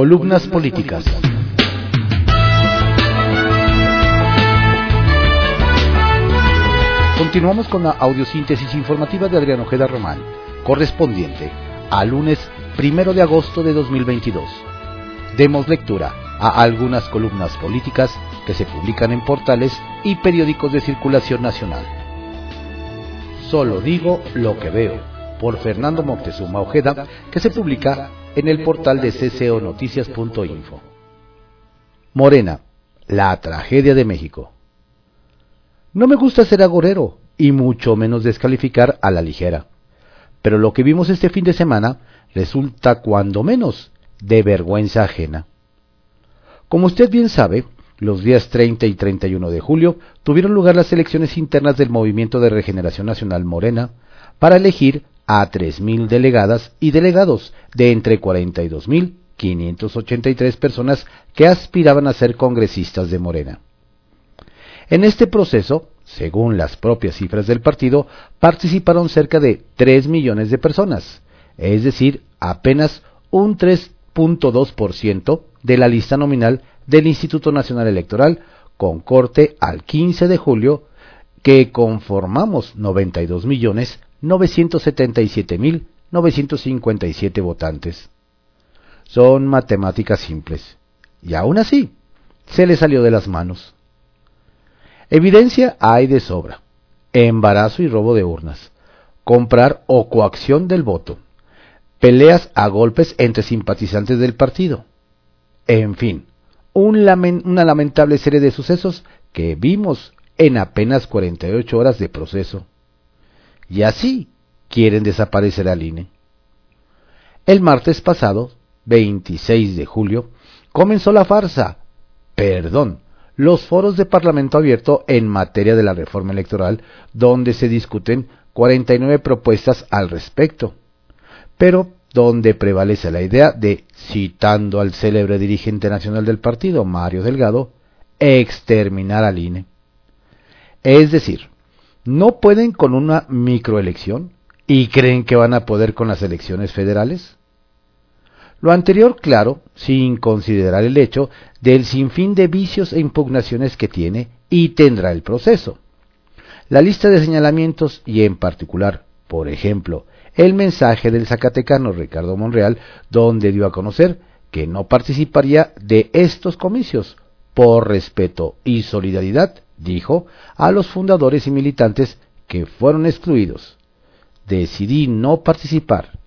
Columnas políticas. Continuamos con la audiosíntesis informativa de Adrián Ojeda Román, correspondiente al lunes primero de agosto de 2022. Demos lectura a algunas columnas políticas que se publican en portales y periódicos de circulación nacional. Solo digo lo que veo, por Fernando Moctezuma Ojeda, que se publica en el portal de cconoticias.info. Morena, la tragedia de México. No me gusta ser agorero y mucho menos descalificar a la ligera, pero lo que vimos este fin de semana resulta cuando menos de vergüenza ajena. Como usted bien sabe, los días 30 y 31 de julio tuvieron lugar las elecciones internas del Movimiento de Regeneración Nacional Morena para elegir a 3.000 delegadas y delegados de entre 42.583 personas que aspiraban a ser congresistas de Morena. En este proceso, según las propias cifras del partido, participaron cerca de 3 millones de personas, es decir, apenas un 3.2% de la lista nominal del Instituto Nacional Electoral con corte al 15 de julio que conformamos 92.977.957 votantes. Son matemáticas simples. Y aún así, se le salió de las manos. Evidencia hay de sobra. Embarazo y robo de urnas. Comprar o coacción del voto. Peleas a golpes entre simpatizantes del partido. En fin, una lamentable serie de sucesos que vimos en apenas 48 horas de proceso. Y así quieren desaparecer al INE. El martes pasado, 26 de julio, comenzó la farsa, perdón, los foros de Parlamento abierto en materia de la reforma electoral, donde se discuten 49 propuestas al respecto. Pero donde prevalece la idea de, citando al célebre dirigente nacional del partido, Mario Delgado, exterminar al INE. Es decir, no pueden con una microelección y creen que van a poder con las elecciones federales. Lo anterior, claro, sin considerar el hecho del sinfín de vicios e impugnaciones que tiene y tendrá el proceso. La lista de señalamientos y en particular, por ejemplo, el mensaje del zacatecano Ricardo Monreal, donde dio a conocer que no participaría de estos comicios por respeto y solidaridad, dijo, a los fundadores y militantes que fueron excluidos. Decidí no participar.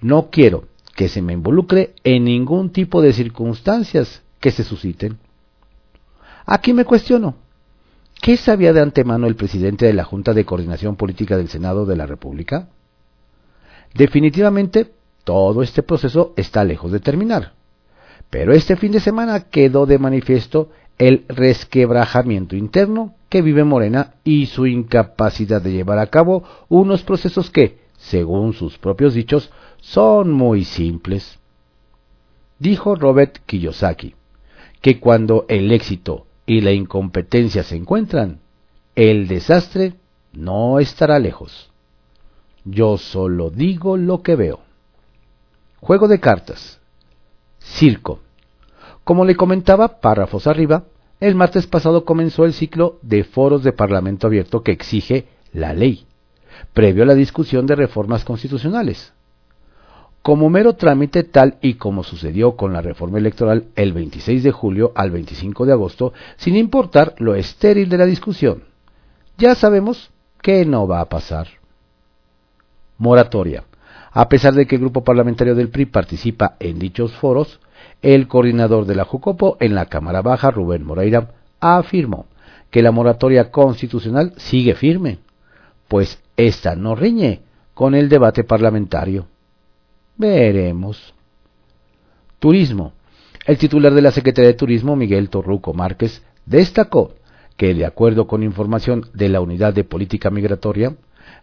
No quiero que se me involucre en ningún tipo de circunstancias que se susciten. Aquí me cuestiono, ¿qué sabía de antemano el presidente de la Junta de Coordinación Política del Senado de la República? Definitivamente, todo este proceso está lejos de terminar. Pero este fin de semana quedó de manifiesto el resquebrajamiento interno que vive Morena y su incapacidad de llevar a cabo unos procesos que, según sus propios dichos, son muy simples. Dijo Robert Kiyosaki que cuando el éxito y la incompetencia se encuentran, el desastre no estará lejos. Yo solo digo lo que veo. Juego de cartas. Circo. Como le comentaba, párrafos arriba, el martes pasado comenzó el ciclo de foros de Parlamento abierto que exige la ley, previo a la discusión de reformas constitucionales. Como mero trámite tal y como sucedió con la reforma electoral el 26 de julio al 25 de agosto, sin importar lo estéril de la discusión. Ya sabemos que no va a pasar moratoria. A pesar de que el grupo parlamentario del PRI participa en dichos foros, el coordinador de la Jucopo en la Cámara Baja, Rubén Moreira, afirmó que la moratoria constitucional sigue firme, pues esta no riñe con el debate parlamentario. Veremos. Turismo. El titular de la Secretaría de Turismo, Miguel Torruco Márquez, destacó que, de acuerdo con información de la Unidad de Política Migratoria,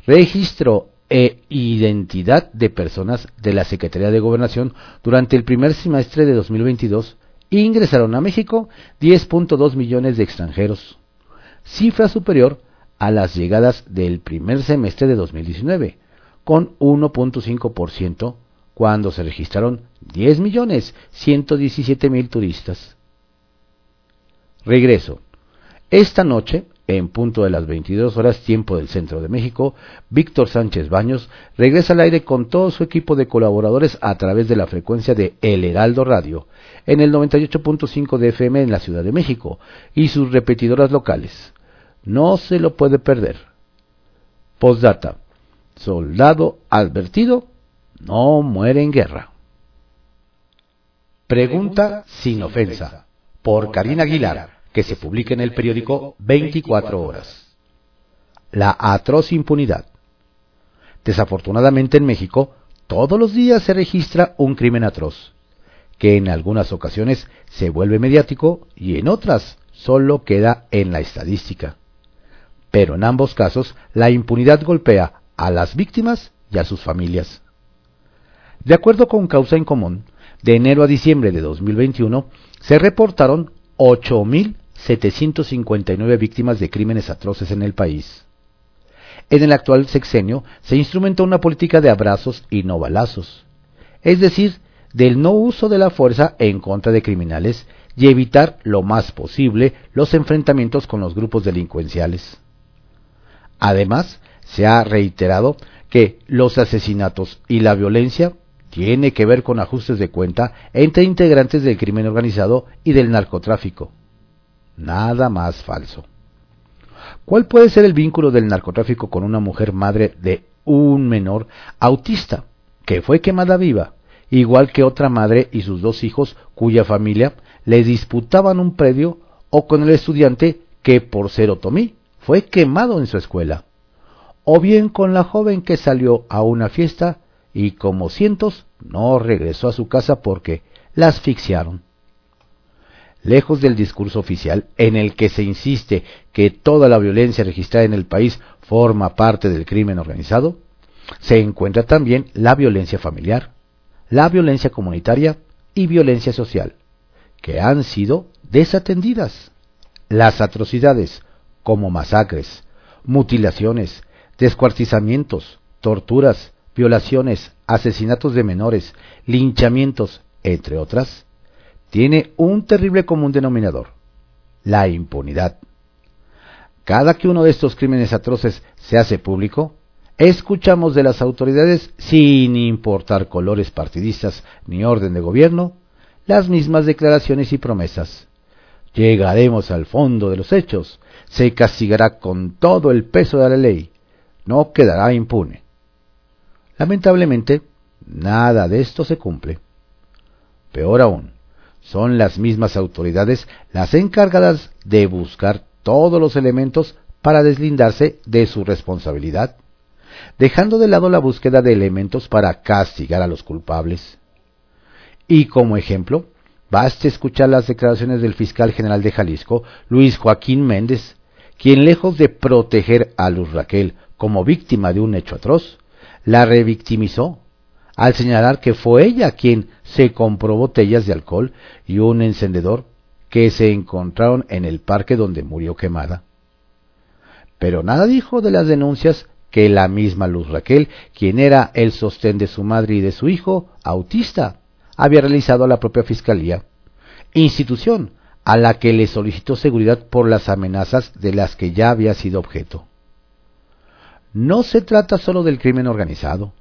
registró e identidad de personas de la Secretaría de Gobernación durante el primer semestre de 2022 ingresaron a México 10.2 millones de extranjeros, cifra superior a las llegadas del primer semestre de 2019, con 1.5% cuando se registraron 10.117.000 turistas. Regreso. Esta noche, en punto de las 22 horas tiempo del centro de México, Víctor Sánchez Baños regresa al aire con todo su equipo de colaboradores a través de la frecuencia de El Heraldo Radio, en el 98.5 de FM en la Ciudad de México, y sus repetidoras locales. No se lo puede perder. Postdata. Soldado advertido no muere en guerra. Pregunta sin ofensa, por Karina Aguilar, que se publica en el periódico 24 horas. La atroz impunidad. Desafortunadamente en México, todos los días se registra un crimen atroz, que en algunas ocasiones se vuelve mediático y en otras solo queda en la estadística. Pero en ambos casos, la impunidad golpea a las víctimas y a sus familias. De acuerdo con Causa en Común, de enero a diciembre de 2021 se reportaron 8.759 víctimas de crímenes atroces en el país. En el actual sexenio se instrumentó una política de abrazos y no balazos, es decir, del no uso de la fuerza en contra de criminales y evitar lo más posible los enfrentamientos con los grupos delincuenciales. Además, se ha reiterado que los asesinatos y la violencia tiene que ver con ajustes de cuenta entre integrantes del crimen organizado y del narcotráfico. Nada más falso. ¿Cuál puede ser el vínculo del narcotráfico con una mujer madre de un menor autista que fue quemada viva, igual que otra madre y sus dos hijos cuya familia le disputaban un predio o con el estudiante que por ser otomí fue quemado en su escuela? O bien con la joven que salió a una fiesta y como cientos no regresó a su casa porque la asfixiaron. Lejos del discurso oficial en el que se insiste que toda la violencia registrada en el país forma parte del crimen organizado, se encuentra también la violencia familiar, la violencia comunitaria y violencia social, que han sido desatendidas. Las atrocidades, como masacres, mutilaciones, descuartizamientos, torturas, violaciones, asesinatos de menores, linchamientos, entre otras, tiene un terrible común denominador, la impunidad. Cada que uno de estos crímenes atroces se hace público, escuchamos de las autoridades, sin importar colores partidistas ni orden de gobierno, las mismas declaraciones y promesas. Llegaremos al fondo de los hechos, se castigará con todo el peso de la ley, no quedará impune. Lamentablemente, nada de esto se cumple. Peor aún, son las mismas autoridades las encargadas de buscar todos los elementos para deslindarse de su responsabilidad, dejando de lado la búsqueda de elementos para castigar a los culpables. Y como ejemplo, baste escuchar las declaraciones del fiscal general de Jalisco, Luis Joaquín Méndez, quien lejos de proteger a Luz Raquel como víctima de un hecho atroz, la revictimizó al señalar que fue ella quien se compró botellas de alcohol y un encendedor que se encontraron en el parque donde murió quemada. Pero nada dijo de las denuncias que la misma Luz Raquel, quien era el sostén de su madre y de su hijo, autista, había realizado a la propia Fiscalía, institución a la que le solicitó seguridad por las amenazas de las que ya había sido objeto. No se trata solo del crimen organizado.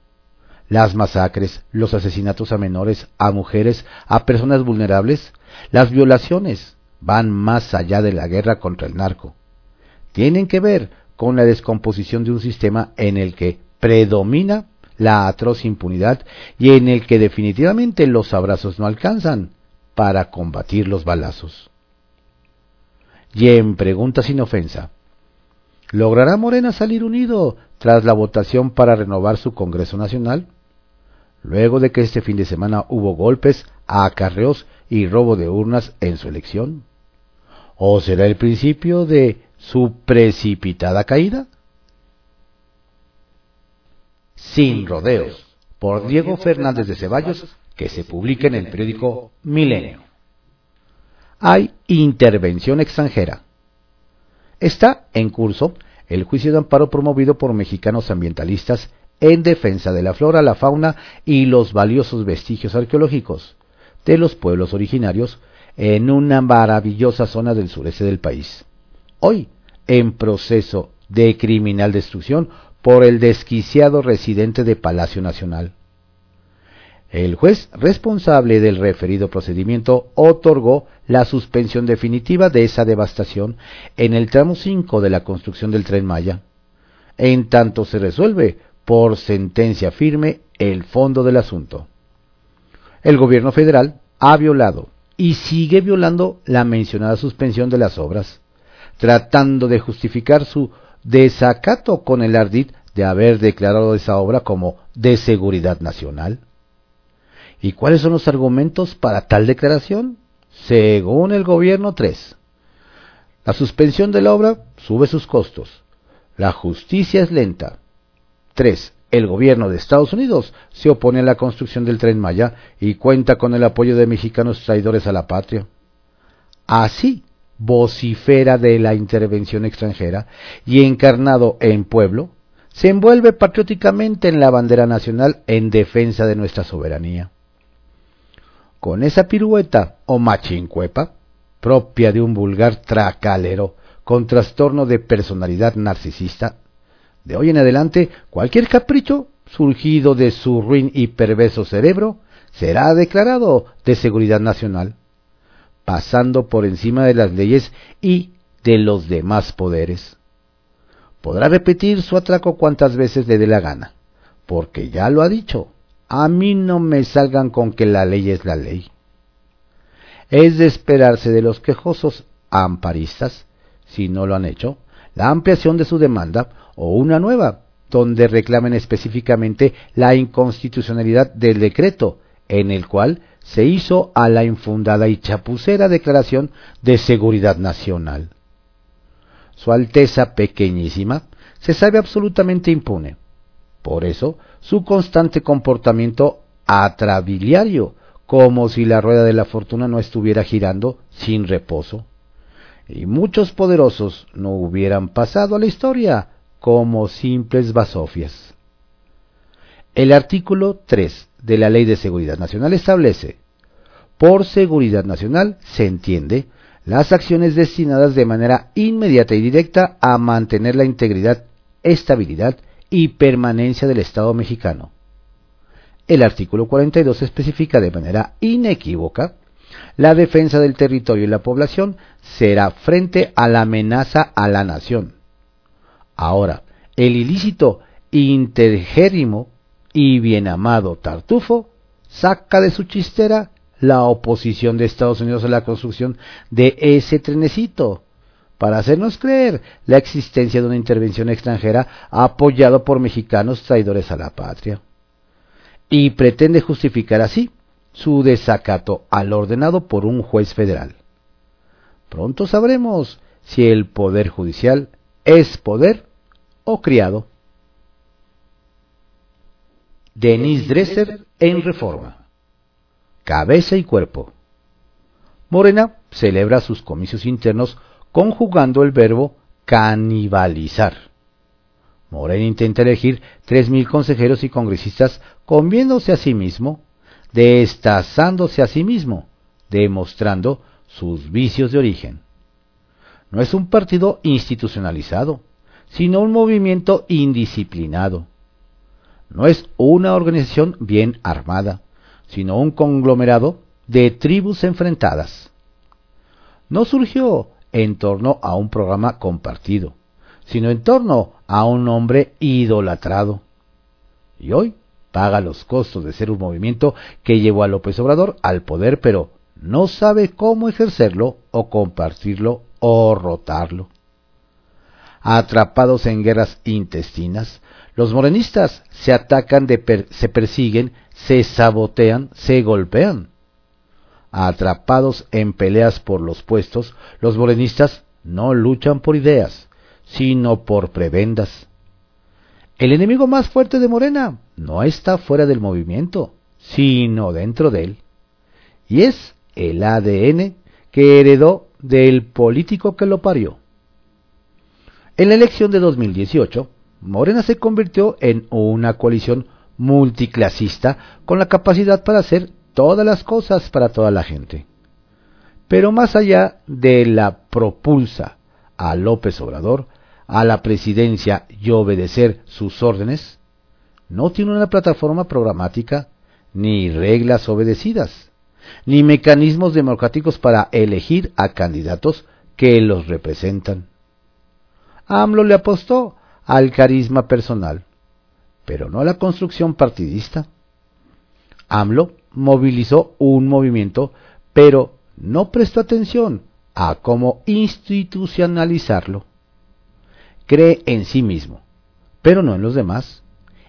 Las masacres, los asesinatos a menores, a mujeres, a personas vulnerables, las violaciones van más allá de la guerra contra el narco. Tienen que ver con la descomposición de un sistema en el que predomina la atroz impunidad y en el que definitivamente los abrazos no alcanzan para combatir los balazos. Y en pregunta sin ofensa, ¿logrará Morena salir unido tras la votación para renovar su Congreso Nacional, luego de que este fin de semana hubo golpes acarreos y robo de urnas en su elección? ¿O será el principio de su precipitada caída? Sin rodeos, por Diego Fernández de Ceballos, que se publica en el periódico Milenio. Hay intervención extranjera. Está en curso el juicio de amparo promovido por mexicanos ambientalistas en defensa de la flora, la fauna y los valiosos vestigios arqueológicos de los pueblos originarios en una maravillosa zona del sureste del país. Hoy, en proceso de criminal destrucción por el desquiciado residente de Palacio Nacional. El juez responsable del referido procedimiento otorgó la suspensión definitiva de esa devastación en el tramo 5 de la construcción del tren Maya, en tanto se resuelve por sentencia firme el fondo del asunto. El gobierno federal ha violado y sigue violando la mencionada suspensión de las obras, tratando de justificar su desacato con el ardid de haber declarado esa obra como de seguridad nacional. ¿Y cuáles son los argumentos para tal declaración? Según el gobierno 3. La suspensión de la obra sube sus costos. La justicia es lenta. 3. El gobierno de Estados Unidos se opone a la construcción del tren Maya y cuenta con el apoyo de mexicanos traidores a la patria. Así vocifera de la intervención extranjera y encarnado en pueblo, se envuelve patrióticamente en la bandera nacional en defensa de nuestra soberanía. Con esa pirueta o machincuepa, propia de un vulgar tracalero con trastorno de personalidad narcisista, de hoy en adelante cualquier capricho surgido de su ruin y perverso cerebro será declarado de seguridad nacional, pasando por encima de las leyes y de los demás poderes. Podrá repetir su atraco cuantas veces le dé la gana, porque ya lo ha dicho, a mí no me salgan con que la ley es la ley. Es de esperarse de los quejosos amparistas, si no lo han hecho, la ampliación de su demanda o una nueva, donde reclamen específicamente la inconstitucionalidad del decreto en el cual se hizo a la infundada y chapucera declaración de seguridad nacional. Su Alteza pequeñísima se sabe absolutamente impune. Por eso, su constante comportamiento atrabiliario, como si la rueda de la fortuna no estuviera girando sin reposo. Y muchos poderosos no hubieran pasado a la historia como simples basofias. El artículo 3 de la Ley de Seguridad Nacional establece, por seguridad nacional se entiende las acciones destinadas de manera inmediata y directa a mantener la integridad, estabilidad y permanencia del Estado mexicano. El artículo 42 especifica de manera inequívoca la defensa del territorio y la población será frente a la amenaza a la nación. Ahora, el ilícito intergérrimo y bien amado Tartufo saca de su chistera la oposición de Estados Unidos a la construcción de ese trenecito para hacernos creer la existencia de una intervención extranjera apoyado por mexicanos traidores a la patria. Y pretende justificar así su desacato al ordenado por un juez federal. Pronto sabremos si el poder judicial es poder o criado. Denis Dresser en Reforma. Cabeza y cuerpo. Morena celebra sus comicios internos conjugando el verbo canibalizar. Morena intenta elegir tres mil consejeros y congresistas conviéndose a sí mismo, destazándose a sí mismo, demostrando sus vicios de origen. No es un partido institucionalizado, sino un movimiento indisciplinado. No es una organización bien armada, sino un conglomerado de tribus enfrentadas. No surgió en torno a un programa compartido, sino en torno a un hombre idolatrado. Y hoy paga los costos de ser un movimiento que llevó a López Obrador al poder, pero no sabe cómo ejercerlo o compartirlo o rotarlo. Atrapados en guerras intestinas, los morenistas se atacan, se persiguen, se sabotean, se golpean atrapados en peleas por los puestos, los morenistas no luchan por ideas, sino por prebendas. El enemigo más fuerte de Morena no está fuera del movimiento, sino dentro de él. Y es el ADN que heredó del político que lo parió. En la elección de 2018, Morena se convirtió en una coalición multiclasista con la capacidad para hacer todas las cosas para toda la gente. Pero más allá de la propulsa a López Obrador, a la presidencia y obedecer sus órdenes, no tiene una plataforma programática ni reglas obedecidas, ni mecanismos democráticos para elegir a candidatos que los representan. AMLO le apostó al carisma personal, pero no a la construcción partidista. AMLO movilizó un movimiento, pero no prestó atención a cómo institucionalizarlo. Cree en sí mismo, pero no en los demás,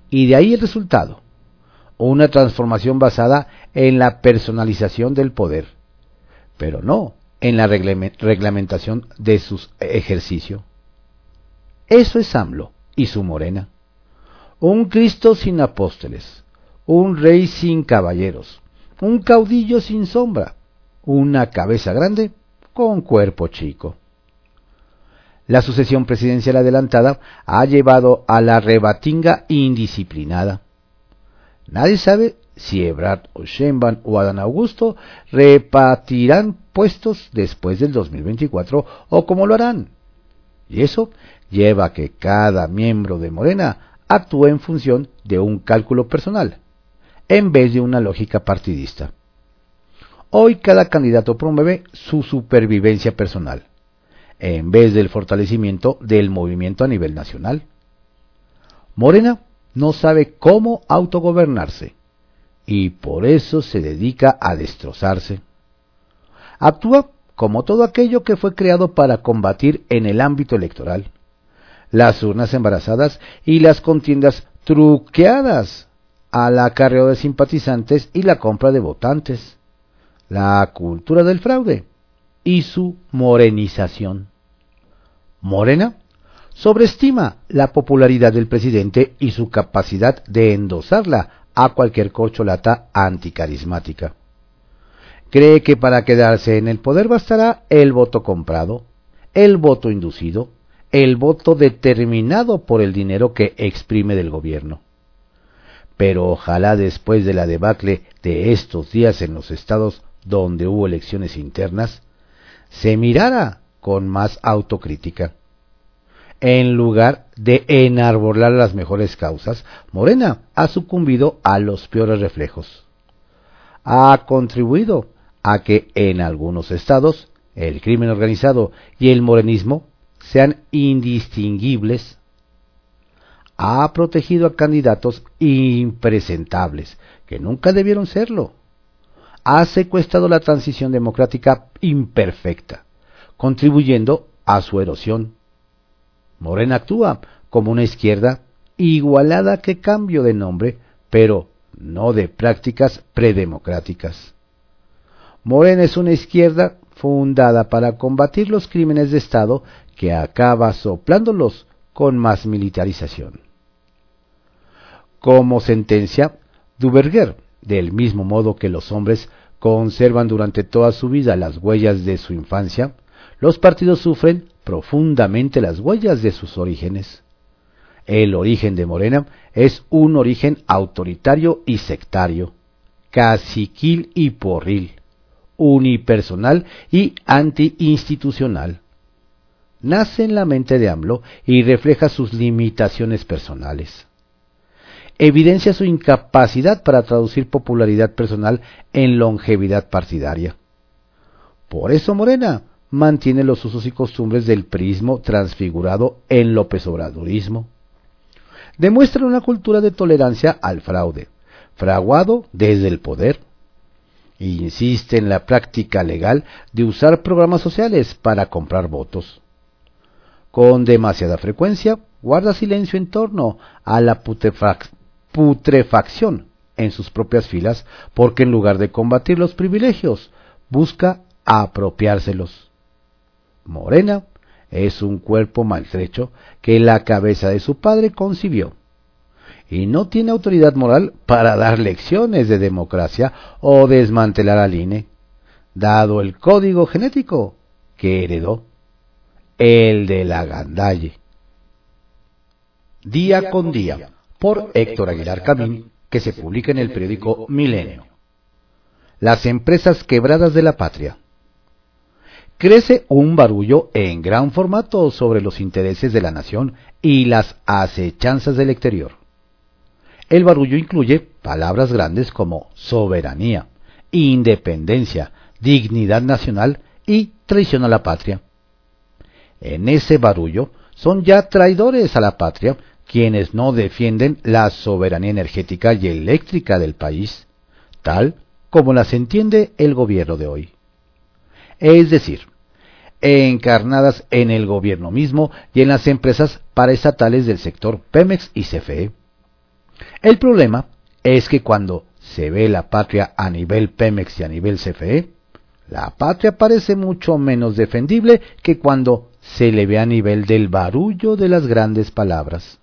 y de ahí el resultado, una transformación basada en la personalización del poder, pero no en la reglamentación de su ejercicio. Eso es AMLO y su morena. Un Cristo sin apóstoles, un rey sin caballeros, un caudillo sin sombra, una cabeza grande con cuerpo chico. La sucesión presidencial adelantada ha llevado a la rebatinga indisciplinada. Nadie sabe si Ebrard o Sheinbaum o Adán Augusto repartirán puestos después del 2024 o cómo lo harán. Y eso lleva a que cada miembro de Morena actúe en función de un cálculo personal, en vez de una lógica partidista. Hoy cada candidato promueve su supervivencia personal, en vez del fortalecimiento del movimiento a nivel nacional. Morena no sabe cómo autogobernarse y por eso se dedica a destrozarse. Actúa como todo aquello que fue creado para combatir en el ámbito electoral. Las urnas embarazadas y las contiendas truqueadas al acarreo de simpatizantes y la compra de votantes. La cultura del fraude y su morenización. Morena sobreestima la popularidad del presidente y su capacidad de endosarla a cualquier corcholata anticarismática cree que para quedarse en el poder bastará el voto comprado, el voto inducido, el voto determinado por el dinero que exprime del gobierno. Pero ojalá después de la debacle de estos días en los estados donde hubo elecciones internas, se mirara con más autocrítica. En lugar de enarbolar las mejores causas, Morena ha sucumbido a los peores reflejos. Ha contribuido a que en algunos estados el crimen organizado y el morenismo sean indistinguibles, ha protegido a candidatos impresentables que nunca debieron serlo, ha secuestrado la transición democrática imperfecta, contribuyendo a su erosión. Morena actúa como una izquierda igualada que cambio de nombre, pero no de prácticas predemocráticas. Morena es una izquierda fundada para combatir los crímenes de Estado que acaba soplándolos con más militarización. Como sentencia, Duverger, del mismo modo que los hombres conservan durante toda su vida las huellas de su infancia, los partidos sufren profundamente las huellas de sus orígenes. El origen de Morena es un origen autoritario y sectario, caciquil y porril, unipersonal y antiinstitucional. Nace en la mente de AMLO y refleja sus limitaciones personales. Evidencia su incapacidad para traducir popularidad personal en longevidad partidaria. Por eso Morena mantiene los usos y costumbres del prismo transfigurado en López Obradorismo. Demuestra una cultura de tolerancia al fraude, fraguado desde el poder, insiste en la práctica legal de usar programas sociales para comprar votos. Con demasiada frecuencia, guarda silencio en torno a la putrefacción en sus propias filas porque en lugar de combatir los privilegios, busca apropiárselos. Morena es un cuerpo maltrecho que la cabeza de su padre concibió y no tiene autoridad moral para dar lecciones de democracia o desmantelar al INE, dado el código genético que heredó, el de la gandalle. Día con Día, por Héctor Aguilar Camín, que se publica en el periódico Milenio. Las empresas quebradas de la patria. Crece un barullo en gran formato sobre los intereses de la nación y las acechanzas del exterior. El barullo incluye palabras grandes como soberanía, independencia, dignidad nacional y traición a la patria. En ese barullo son ya traidores a la patria quienes no defienden la soberanía energética y eléctrica del país, tal como las entiende el gobierno de hoy. Es decir, encarnadas en el gobierno mismo y en las empresas paraestatales del sector Pemex y CFE. El problema es que cuando se ve la patria a nivel Pemex y a nivel CFE, la patria parece mucho menos defendible que cuando se le ve a nivel del barullo de las grandes palabras.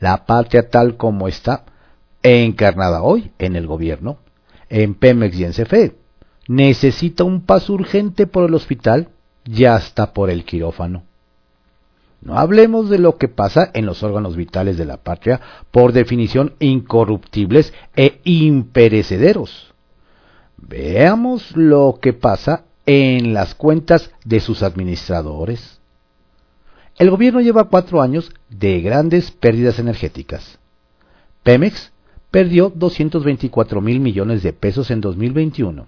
La patria tal como está, encarnada hoy en el gobierno, en Pemex y en CFE, necesita un paso urgente por el hospital y hasta por el quirófano. No hablemos de lo que pasa en los órganos vitales de la patria, por definición incorruptibles e imperecederos. Veamos lo que pasa en las cuentas de sus administradores. El gobierno lleva cuatro años de grandes pérdidas energéticas. Pemex perdió 224 mil millones de pesos en 2021.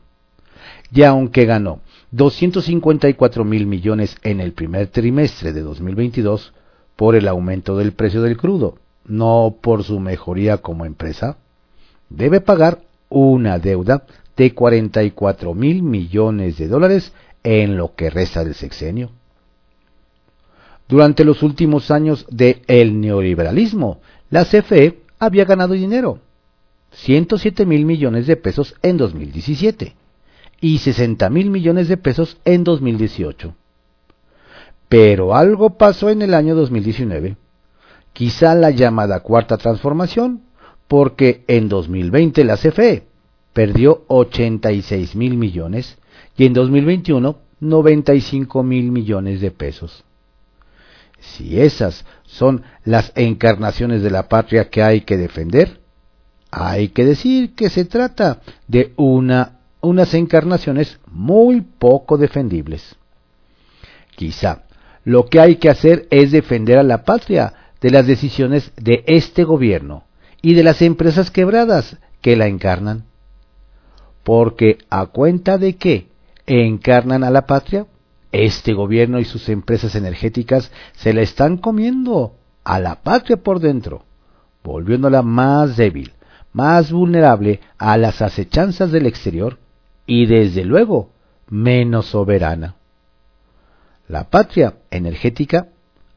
Y aunque ganó 254 mil millones en el primer trimestre de 2022 por el aumento del precio del crudo, no por su mejoría como empresa, debe pagar una deuda de 44 mil millones de dólares en lo que resta del sexenio. Durante los últimos años del el neoliberalismo, la CFE había ganado dinero, 107 mil millones de pesos en 2017 y 60 mil millones de pesos en 2018. Pero algo pasó en el año 2019, quizá la llamada cuarta transformación, porque en 2020 la CFE perdió 86 mil millones y en 2021 95 mil millones de pesos. Si esas son las encarnaciones de la patria que hay que defender, hay que decir que se trata de una unas encarnaciones muy poco defendibles. Quizá lo que hay que hacer es defender a la patria de las decisiones de este gobierno y de las empresas quebradas que la encarnan. Porque a cuenta de que encarnan a la patria, este gobierno y sus empresas energéticas se la están comiendo a la patria por dentro, volviéndola más débil, más vulnerable a las acechanzas del exterior y desde luego menos soberana. La patria energética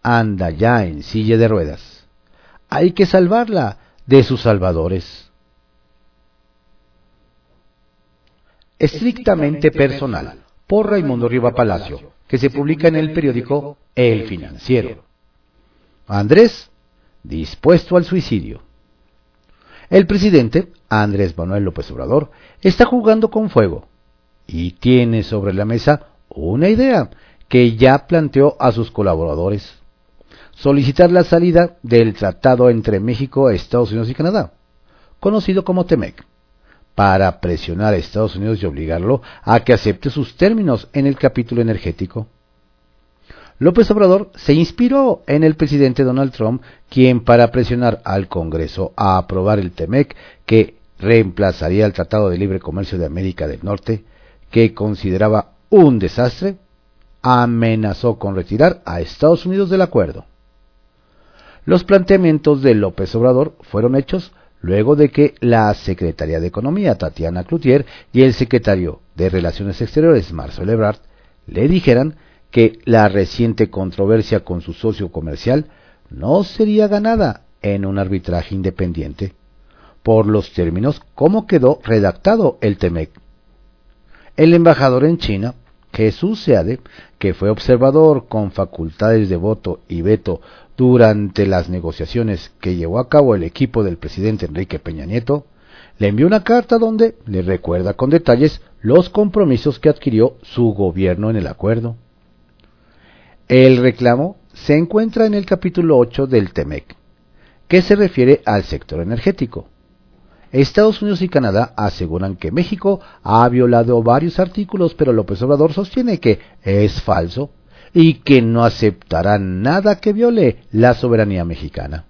anda ya en silla de ruedas. Hay que salvarla de sus salvadores. Estrictamente personal, por Raimundo Riva Palacio, que se publica en el periódico El Financiero. Andrés, dispuesto al suicidio. El presidente, Andrés Manuel López Obrador, está jugando con fuego y tiene sobre la mesa una idea que ya planteó a sus colaboradores. Solicitar la salida del tratado entre México, Estados Unidos y Canadá, conocido como TEMEC, para presionar a Estados Unidos y obligarlo a que acepte sus términos en el capítulo energético. López Obrador se inspiró en el presidente Donald Trump, quien para presionar al Congreso a aprobar el TEMEC, que reemplazaría el Tratado de Libre Comercio de América del Norte, que consideraba un desastre, amenazó con retirar a Estados Unidos del acuerdo. Los planteamientos de López Obrador fueron hechos luego de que la Secretaría de Economía, Tatiana Cloutier, y el secretario de Relaciones Exteriores, Marcelo Ebrard, le dijeran que la reciente controversia con su socio comercial no sería ganada en un arbitraje independiente, por los términos como quedó redactado el TEMEC. El embajador en China, Jesús Seade, que fue observador con facultades de voto y veto durante las negociaciones que llevó a cabo el equipo del presidente Enrique Peña Nieto, le envió una carta donde le recuerda con detalles los compromisos que adquirió su gobierno en el acuerdo. El reclamo se encuentra en el capítulo 8 del TEMEC, que se refiere al sector energético. Estados Unidos y Canadá aseguran que México ha violado varios artículos, pero López Obrador sostiene que es falso y que no aceptará nada que viole la soberanía mexicana.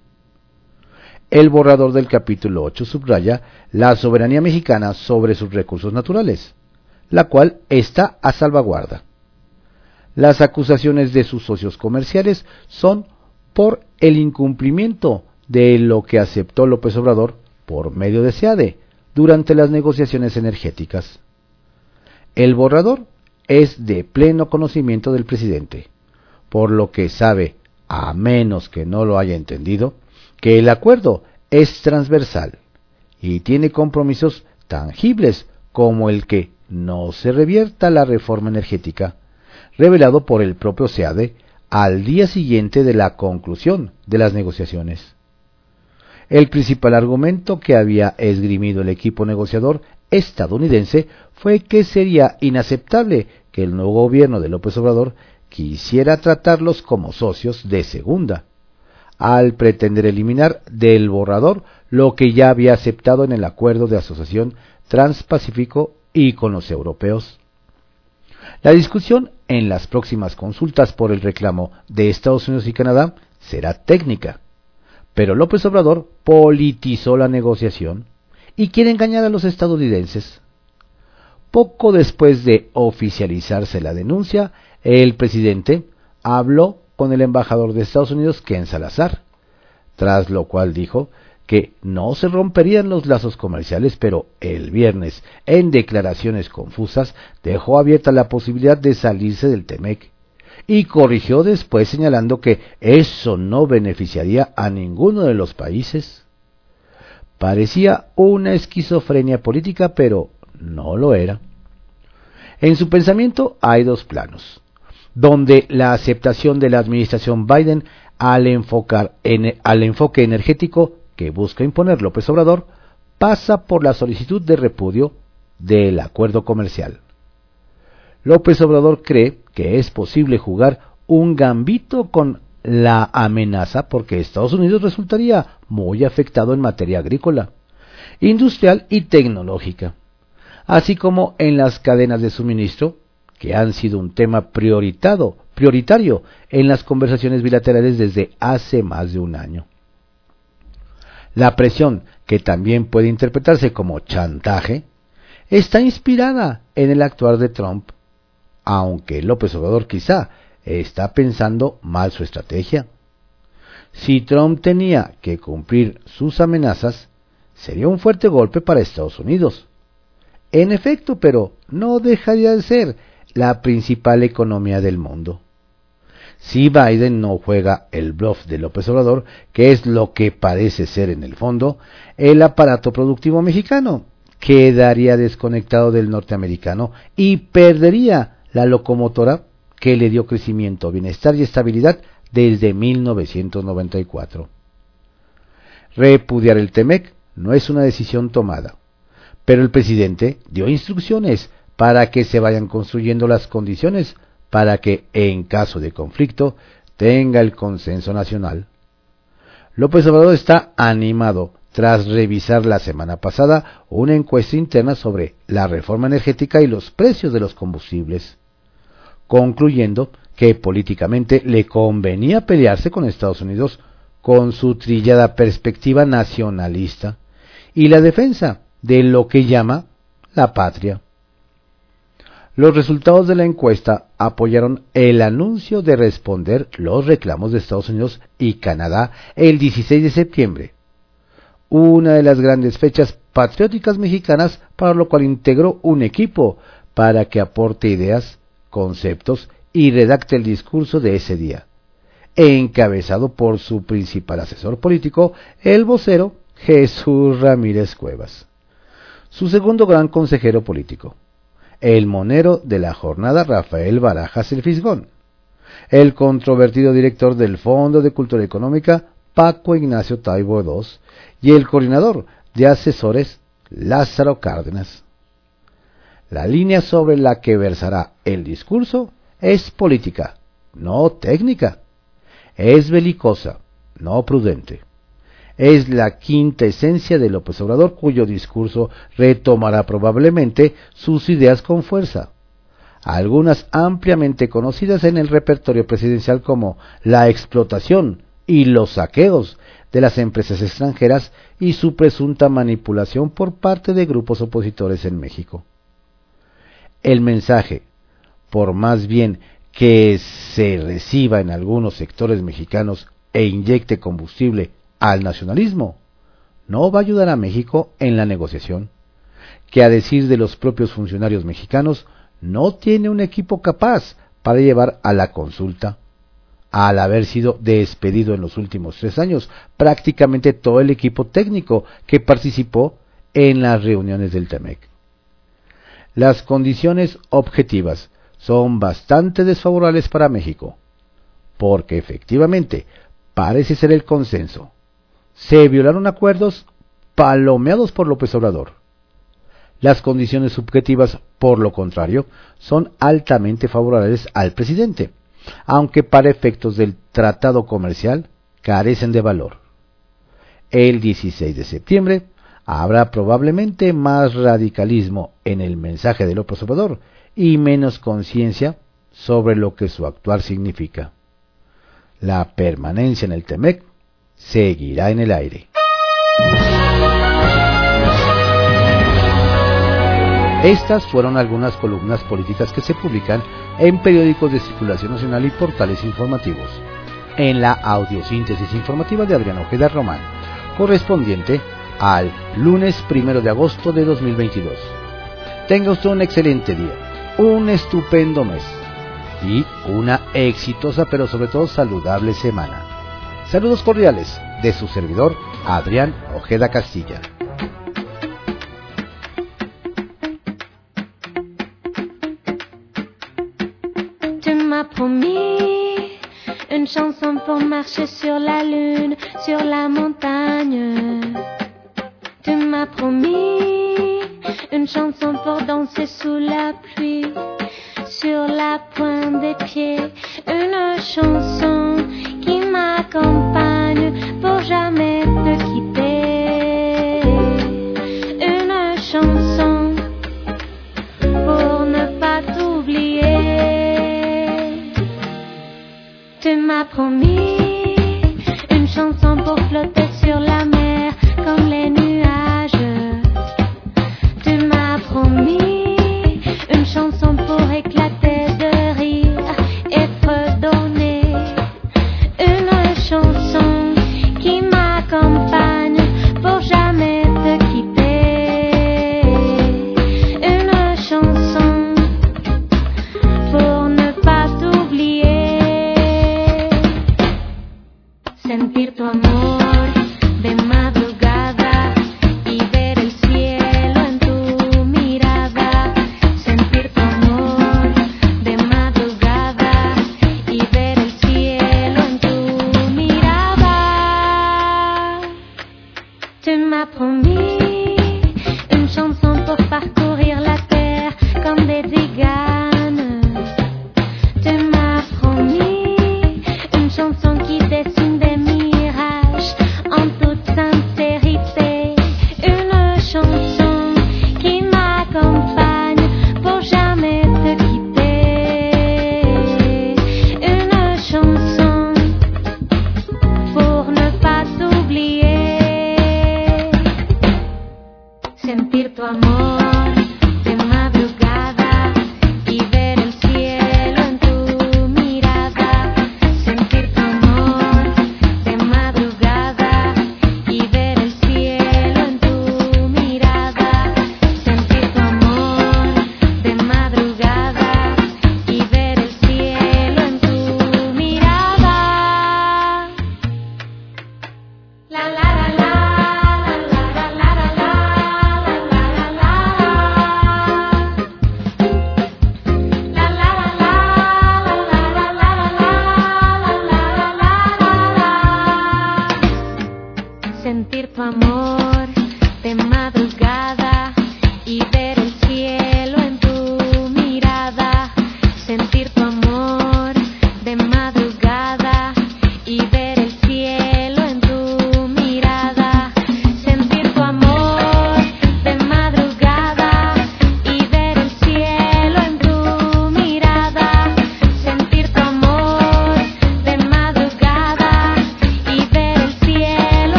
El borrador del capítulo 8 subraya la soberanía mexicana sobre sus recursos naturales, la cual está a salvaguarda. Las acusaciones de sus socios comerciales son por el incumplimiento de lo que aceptó López Obrador por medio de SEADE durante las negociaciones energéticas. El borrador es de pleno conocimiento del presidente, por lo que sabe, a menos que no lo haya entendido, que el acuerdo es transversal y tiene compromisos tangibles como el que no se revierta la reforma energética, revelado por el propio SEADE al día siguiente de la conclusión de las negociaciones. El principal argumento que había esgrimido el equipo negociador estadounidense fue que sería inaceptable que el nuevo gobierno de López Obrador quisiera tratarlos como socios de segunda, al pretender eliminar del borrador lo que ya había aceptado en el acuerdo de asociación transpacífico y con los europeos. La discusión en las próximas consultas por el reclamo de Estados Unidos y Canadá será técnica, pero López Obrador politizó la negociación y quiere engañar a los estadounidenses. Poco después de oficializarse la denuncia, el presidente habló con el embajador de Estados Unidos, Ken Salazar, tras lo cual dijo que no se romperían los lazos comerciales, pero el viernes, en declaraciones confusas, dejó abierta la posibilidad de salirse del TEMEC y corrigió después señalando que eso no beneficiaría a ninguno de los países. Parecía una esquizofrenia política, pero no lo era. En su pensamiento hay dos planos, donde la aceptación de la administración Biden al, enfocar en, al enfoque energético que busca imponer López Obrador pasa por la solicitud de repudio del acuerdo comercial. López Obrador cree que es posible jugar un gambito con la amenaza porque Estados Unidos resultaría muy afectado en materia agrícola, industrial y tecnológica, así como en las cadenas de suministro, que han sido un tema prioritario en las conversaciones bilaterales desde hace más de un año. La presión, que también puede interpretarse como chantaje, está inspirada en el actuar de Trump aunque López Obrador quizá está pensando mal su estrategia. Si Trump tenía que cumplir sus amenazas, sería un fuerte golpe para Estados Unidos. En efecto, pero no dejaría de ser la principal economía del mundo. Si Biden no juega el bluff de López Obrador, que es lo que parece ser en el fondo, el aparato productivo mexicano quedaría desconectado del norteamericano y perdería la locomotora que le dio crecimiento, bienestar y estabilidad desde 1994. Repudiar el TEMEC no es una decisión tomada, pero el presidente dio instrucciones para que se vayan construyendo las condiciones para que, en caso de conflicto, tenga el consenso nacional. López Obrador está animado tras revisar la semana pasada una encuesta interna sobre la reforma energética y los precios de los combustibles concluyendo que políticamente le convenía pelearse con Estados Unidos con su trillada perspectiva nacionalista y la defensa de lo que llama la patria. Los resultados de la encuesta apoyaron el anuncio de responder los reclamos de Estados Unidos y Canadá el 16 de septiembre, una de las grandes fechas patrióticas mexicanas para lo cual integró un equipo para que aporte ideas conceptos y redacte el discurso de ese día, encabezado por su principal asesor político, el vocero Jesús Ramírez Cuevas. Su segundo gran consejero político, el monero de la jornada Rafael Barajas el Fisgón, el controvertido director del Fondo de Cultura Económica Paco Ignacio Taibo II y el coordinador de asesores Lázaro Cárdenas. La línea sobre la que versará el discurso es política, no técnica. es belicosa, no prudente. Es la quinta esencia de López Obrador, cuyo discurso retomará probablemente sus ideas con fuerza. Algunas ampliamente conocidas en el repertorio presidencial como la explotación y los saqueos de las empresas extranjeras y su presunta manipulación por parte de grupos opositores en México. El mensaje, por más bien que se reciba en algunos sectores mexicanos e inyecte combustible al nacionalismo, no va a ayudar a México en la negociación, que a decir de los propios funcionarios mexicanos, no tiene un equipo capaz para llevar a la consulta. Al haber sido despedido en los últimos tres años prácticamente todo el equipo técnico que participó en las reuniones del TEMEC. Las condiciones objetivas son bastante desfavorables para México, porque efectivamente parece ser el consenso. Se violaron acuerdos palomeados por López Obrador. Las condiciones subjetivas, por lo contrario, son altamente favorables al presidente, aunque para efectos del tratado comercial carecen de valor. El 16 de septiembre habrá probablemente más radicalismo en el mensaje de López y menos conciencia sobre lo que su actuar significa. La permanencia en el TEMEC seguirá en el aire. Estas fueron algunas columnas políticas que se publican en periódicos de circulación nacional y portales informativos. En la audiosíntesis informativa de Adrián Ojeda Román, correspondiente al lunes primero de agosto de 2022. Tenga usted un excelente día un estupendo mes y una exitosa pero sobre todo saludable semana. Saludos cordiales de su servidor Adrián Ojeda Castilla. Sur la sur la. Promis. Une chanson pour danser sous la pluie, sur la pointe des pieds, une chanson qui m'accompagne pour jamais te quitter, une chanson pour ne pas t'oublier. Tu m'as promis